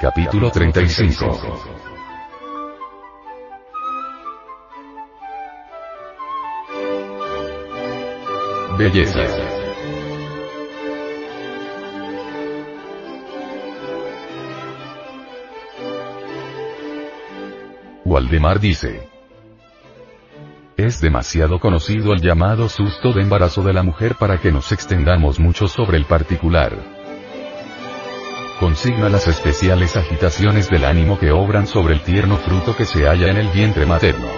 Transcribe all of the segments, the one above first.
Capítulo 35 Belleza. Waldemar dice es demasiado conocido el llamado susto de embarazo de la mujer para que nos extendamos mucho sobre el particular consigna las especiales agitaciones del ánimo que obran sobre el tierno fruto que se halla en el vientre materno.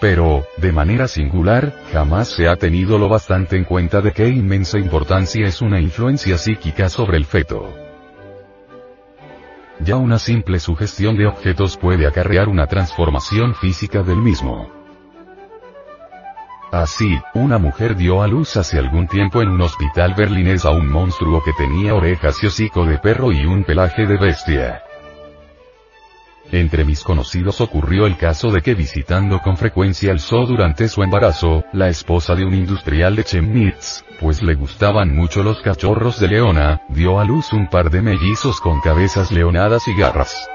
Pero, de manera singular, jamás se ha tenido lo bastante en cuenta de qué inmensa importancia es una influencia psíquica sobre el feto. Ya una simple sugestión de objetos puede acarrear una transformación física del mismo. Así, una mujer dio a luz hace algún tiempo en un hospital berlinés a un monstruo que tenía orejas y hocico de perro y un pelaje de bestia. Entre mis conocidos ocurrió el caso de que visitando con frecuencia el zoo durante su embarazo, la esposa de un industrial de Chemnitz, pues le gustaban mucho los cachorros de leona, dio a luz un par de mellizos con cabezas leonadas y garras.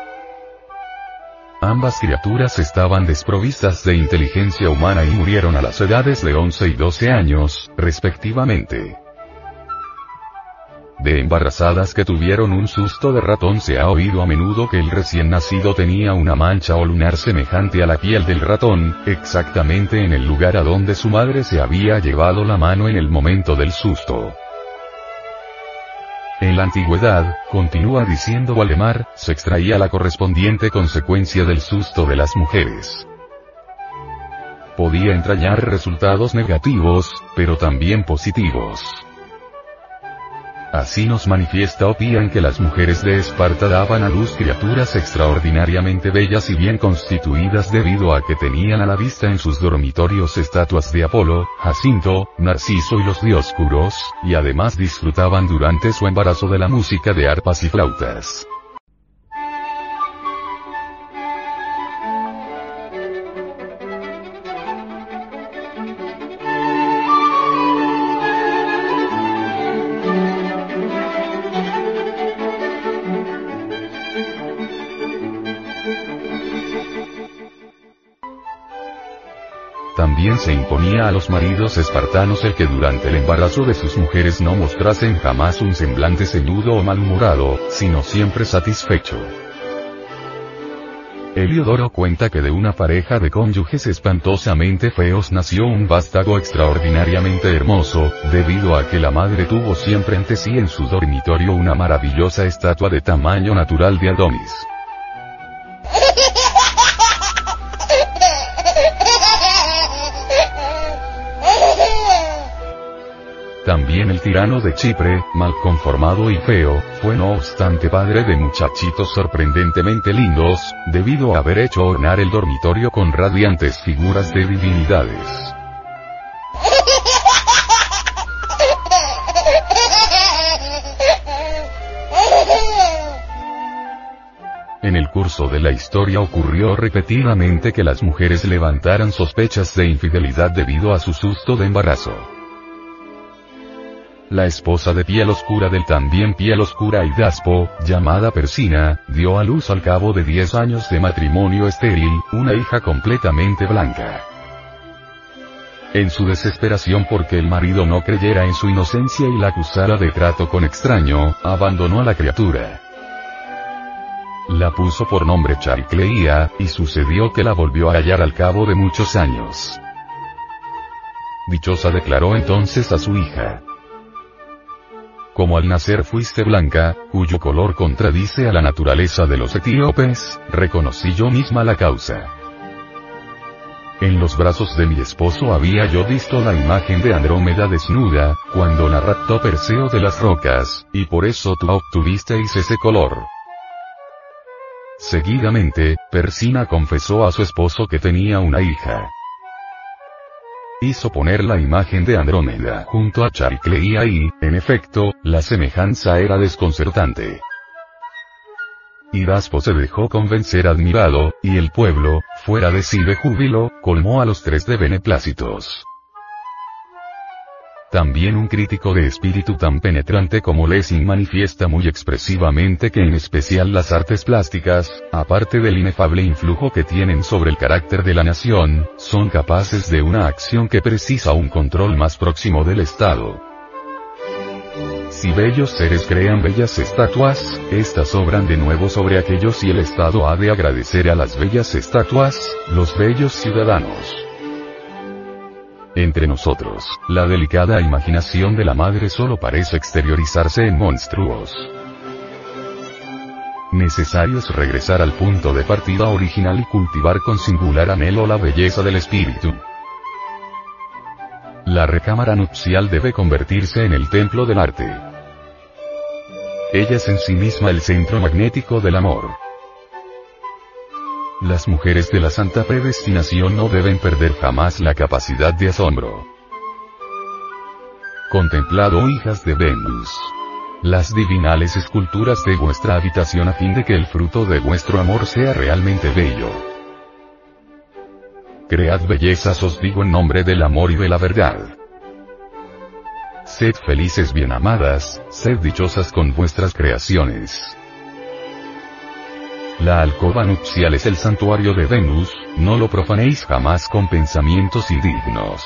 Ambas criaturas estaban desprovistas de inteligencia humana y murieron a las edades de 11 y 12 años, respectivamente. De embarazadas que tuvieron un susto de ratón se ha oído a menudo que el recién nacido tenía una mancha o lunar semejante a la piel del ratón, exactamente en el lugar a donde su madre se había llevado la mano en el momento del susto. En la antigüedad, continúa diciendo Waldemar, se extraía la correspondiente consecuencia del susto de las mujeres. Podía entrañar resultados negativos, pero también positivos. Así nos manifiesta Opian que las mujeres de Esparta daban a luz criaturas extraordinariamente bellas y bien constituidas debido a que tenían a la vista en sus dormitorios estatuas de Apolo, Jacinto, Narciso y los dioscuros, y además disfrutaban durante su embarazo de la música de arpas y flautas. También se imponía a los maridos espartanos el que durante el embarazo de sus mujeres no mostrasen jamás un semblante celudo o malhumorado, sino siempre satisfecho. Heliodoro cuenta que de una pareja de cónyuges espantosamente feos nació un vástago extraordinariamente hermoso, debido a que la madre tuvo siempre ante sí en su dormitorio una maravillosa estatua de tamaño natural de Adonis. También el tirano de Chipre, mal conformado y feo, fue no obstante padre de muchachitos sorprendentemente lindos, debido a haber hecho ornar el dormitorio con radiantes figuras de divinidades. En el curso de la historia ocurrió repetidamente que las mujeres levantaran sospechas de infidelidad debido a su susto de embarazo. La esposa de piel oscura del también piel oscura Idaspo, llamada Persina, dio a luz al cabo de 10 años de matrimonio estéril, una hija completamente blanca. En su desesperación porque el marido no creyera en su inocencia y la acusara de trato con extraño, abandonó a la criatura. La puso por nombre Charcleia, y sucedió que la volvió a hallar al cabo de muchos años. Dichosa declaró entonces a su hija como al nacer fuiste blanca, cuyo color contradice a la naturaleza de los etíopes, reconocí yo misma la causa. En los brazos de mi esposo había yo visto la imagen de Andrómeda desnuda, cuando la raptó Perseo de las rocas, y por eso tú obtuvisteis ese color. Seguidamente, Persina confesó a su esposo que tenía una hija. Hizo poner la imagen de Andrómeda junto a Charicle y en efecto, la semejanza era desconcertante. Hidaspo se dejó convencer admirado, y el pueblo, fuera de sí de júbilo, colmó a los tres de beneplácitos. También un crítico de espíritu tan penetrante como Lessing manifiesta muy expresivamente que en especial las artes plásticas, aparte del inefable influjo que tienen sobre el carácter de la nación, son capaces de una acción que precisa un control más próximo del Estado. Si bellos seres crean bellas estatuas, estas obran de nuevo sobre aquellos y el Estado ha de agradecer a las bellas estatuas, los bellos ciudadanos. Entre nosotros, la delicada imaginación de la madre solo parece exteriorizarse en monstruos. Necesario es regresar al punto de partida original y cultivar con singular anhelo la belleza del espíritu. La recámara nupcial debe convertirse en el templo del arte. Ella es en sí misma el centro magnético del amor. Las mujeres de la santa predestinación no deben perder jamás la capacidad de asombro. Contemplado hijas de Venus. Las divinales esculturas de vuestra habitación a fin de que el fruto de vuestro amor sea realmente bello. Cread bellezas os digo en nombre del amor y de la verdad. Sed felices bien amadas, sed dichosas con vuestras creaciones. La alcoba nupcial es el santuario de Venus, no lo profanéis jamás con pensamientos indignos.